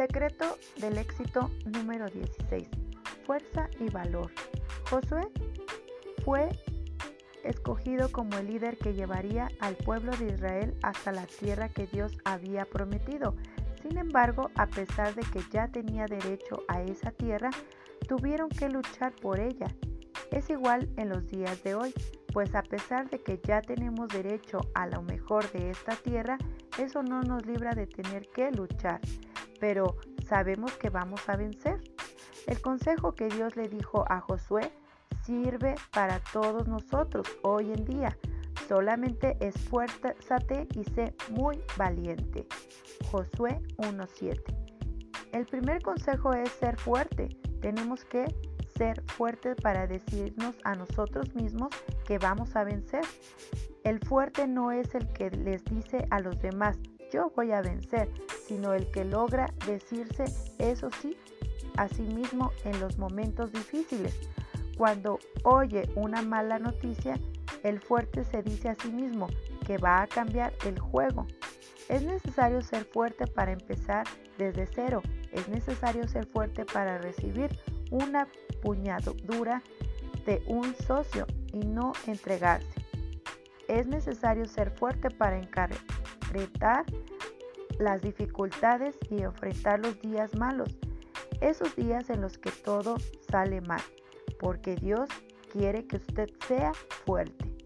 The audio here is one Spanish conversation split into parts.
Secreto del éxito número 16. Fuerza y valor. Josué fue escogido como el líder que llevaría al pueblo de Israel hasta la tierra que Dios había prometido. Sin embargo, a pesar de que ya tenía derecho a esa tierra, tuvieron que luchar por ella. Es igual en los días de hoy, pues a pesar de que ya tenemos derecho a lo mejor de esta tierra, eso no nos libra de tener que luchar, pero sabemos que vamos a vencer. El consejo que Dios le dijo a Josué sirve para todos nosotros hoy en día. Solamente esfuérzate y sé muy valiente. Josué 1.7. El primer consejo es ser fuerte. Tenemos que ser fuertes para decirnos a nosotros mismos que vamos a vencer. El fuerte no es el que les dice a los demás, yo voy a vencer, sino el que logra decirse eso sí a sí mismo en los momentos difíciles. Cuando oye una mala noticia, el fuerte se dice a sí mismo que va a cambiar el juego. Es necesario ser fuerte para empezar desde cero. Es necesario ser fuerte para recibir una puñadura de un socio y no entregarse. Es necesario ser fuerte para encaretar las dificultades y enfrentar los días malos, esos días en los que todo sale mal porque Dios quiere que usted sea fuerte,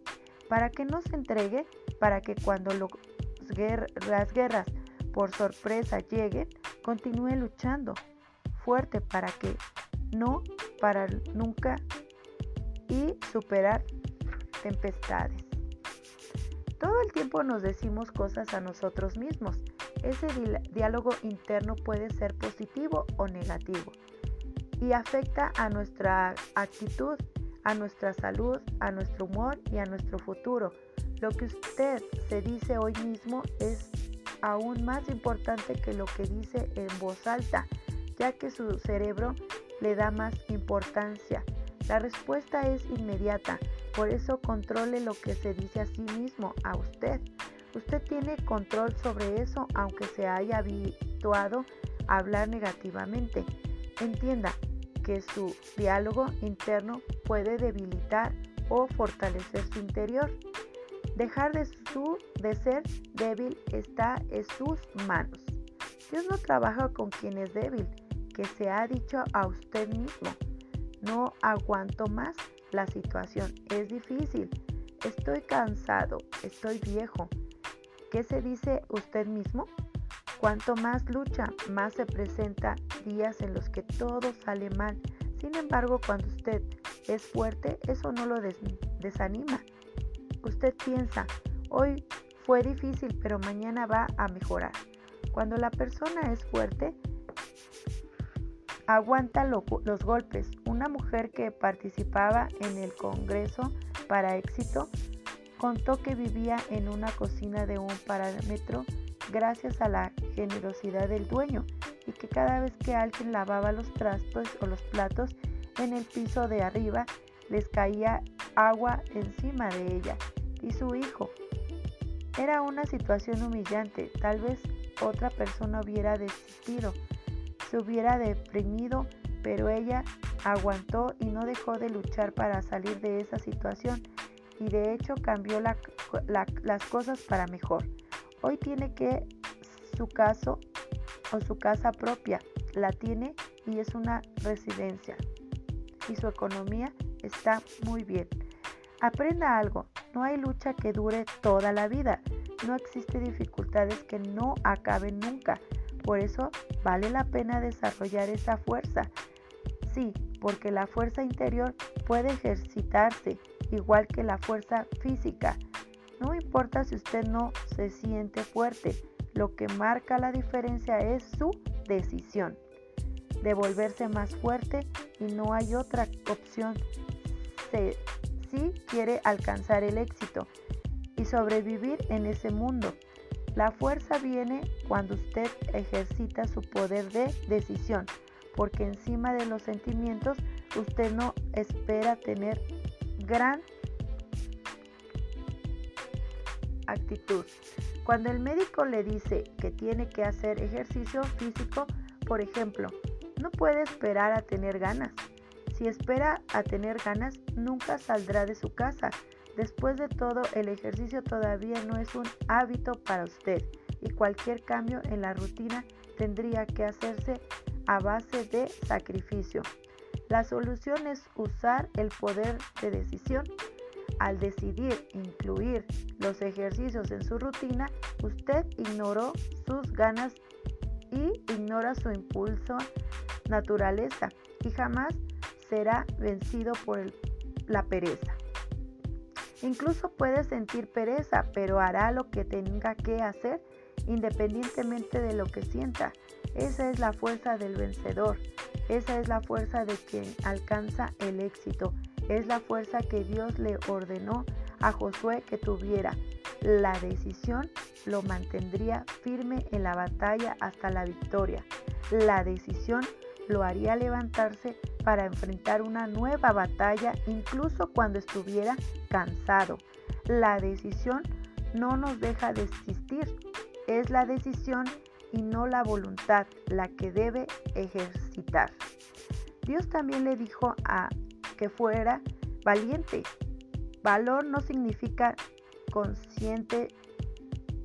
para que no se entregue, para que cuando las guerras por sorpresa lleguen, continúe luchando fuerte para que no para nunca y superar tempestades. Todo el tiempo nos decimos cosas a nosotros mismos. Ese diálogo interno puede ser positivo o negativo y afecta a nuestra actitud, a nuestra salud, a nuestro humor y a nuestro futuro. Lo que usted se dice hoy mismo es aún más importante que lo que dice en voz alta, ya que su cerebro le da más importancia. La respuesta es inmediata, por eso controle lo que se dice a sí mismo, a usted. Usted tiene control sobre eso aunque se haya habituado a hablar negativamente. Entienda que su diálogo interno puede debilitar o fortalecer su interior. Dejar de, ser débil está en sus manos. Dios no trabaja con quien es débil, que se ha dicho a usted mismo. No aguanto más la situación, es difícil, estoy cansado, estoy viejo. ¿Qué se dice usted mismo? Cuanto más lucha, más se presenta días en los que todo sale mal. Sin embargo, cuando usted es fuerte, eso no lo desanima. Usted piensa, hoy fue difícil, pero mañana va a mejorar. Cuando la persona es fuerte, aguanta los golpes. Una mujer que participaba en el Congreso para éxito contó que vivía en una cocina de un parámetro gracias a la generosidad del dueño y que cada vez que alguien lavaba los trastos o los platos en el piso de arriba les caía agua encima de ella y su hijo. Era una situación humillante, tal vez otra persona hubiera desistido, se hubiera deprimido, pero ella aguantó y no dejó de luchar para salir de esa situación y de hecho cambió las cosas para mejor. Hoy tiene que su caso o su casa propia, la tiene y es una residencia. Y su economía está muy bien. Aprenda algo, no hay lucha que dure toda la vida, no existen dificultades que no acaben nunca. Por eso vale la pena desarrollar esa fuerza. Sí, porque la fuerza interior puede ejercitarse igual que la fuerza física. No importa si usted no se siente fuerte, lo que marca la diferencia es su decisión de volverse más fuerte y no hay otra opción si quiere alcanzar el éxito y sobrevivir en ese mundo. La fuerza viene cuando usted ejercita su poder de decisión, porque encima de los sentimientos usted no espera tener gran actitud. Cuando el médico le dice que tiene que hacer ejercicio físico, Por ejemplo, no puede esperar a tener ganas. Si espera a tener ganas, nunca saldrá de su casa. Después de todo, el ejercicio todavía no es un hábito para usted y cualquier cambio en la rutina tendría que hacerse a base de sacrificio. La solución es usar el poder de decisión. Al decidir incluir los ejercicios en su rutina, usted ignoró sus ganas y ignora su impulso naturaleza y jamás será vencido por la pereza. Incluso puede sentir pereza, pero hará lo que tenga que hacer independientemente de lo que sienta. Esa es la fuerza del vencedor. Esa es la fuerza de quien alcanza el éxito. Es la fuerza que Dios le ordenó a Josué que tuviera. La decisión lo mantendría firme en la batalla hasta la victoria. La decisión lo haría levantarse para enfrentar una nueva batalla incluso cuando estuviera cansado. La decisión no nos deja desistir. Es la decisión y no la voluntad la que debe ejercitar. Dios también le dijo a que fuera valiente. Valor no significa consciente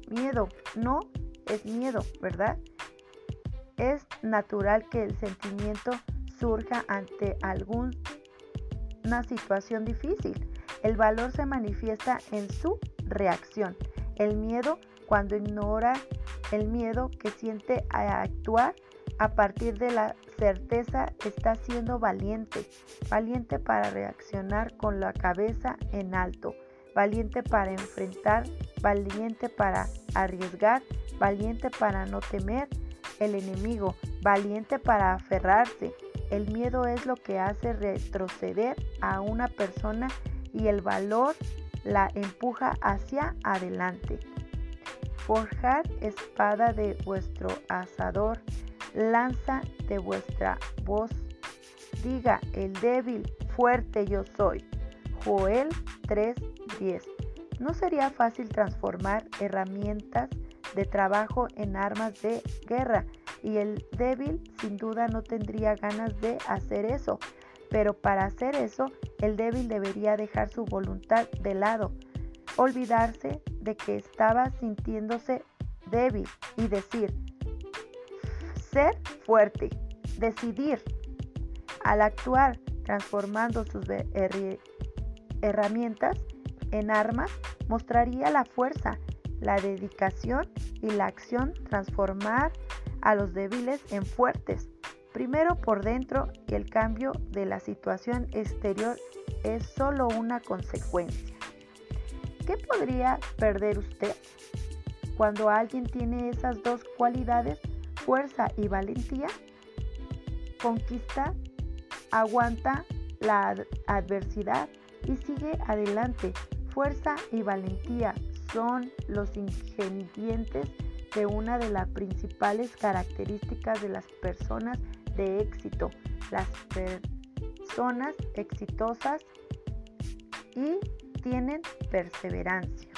miedo, no es miedo, ¿verdad? Es natural que el sentimiento surja ante alguna situación difícil. El valor se manifiesta en su reacción. El miedo cuando ignora el miedo que siente a actuar a partir de la certeza está siendo valiente, valiente para reaccionar con la cabeza en alto, valiente para enfrentar, valiente para arriesgar, valiente para no temer el enemigo, valiente para aferrarse. El miedo es lo que hace retroceder a una persona y el valor la empuja hacia adelante. Forjar espada de vuestro asador, lanza de vuestra voz. Diga el débil, fuerte yo soy. Joel 3:10. No sería fácil transformar herramientas de trabajo en armas de guerra y el débil sin duda no tendría ganas de hacer eso. Pero para hacer eso, el débil debería dejar su voluntad de lado, olvidarse de que estaba sintiéndose débil y decir, ser fuerte, decidir. Al actuar transformando sus herramientas en armas, mostraría la fuerza, la dedicación y la acción transformar a los débiles en fuertes, primero por dentro y el cambio de la situación exterior es solo una consecuencia. ¿Qué podría perder usted cuando alguien tiene esas dos cualidades, fuerza y valentía? Conquista, aguanta la adversidad y sigue adelante. Fuerza y valentía son los ingredientes de una de las principales características de las personas de éxito. Las personas exitosas y tienen perseverancia.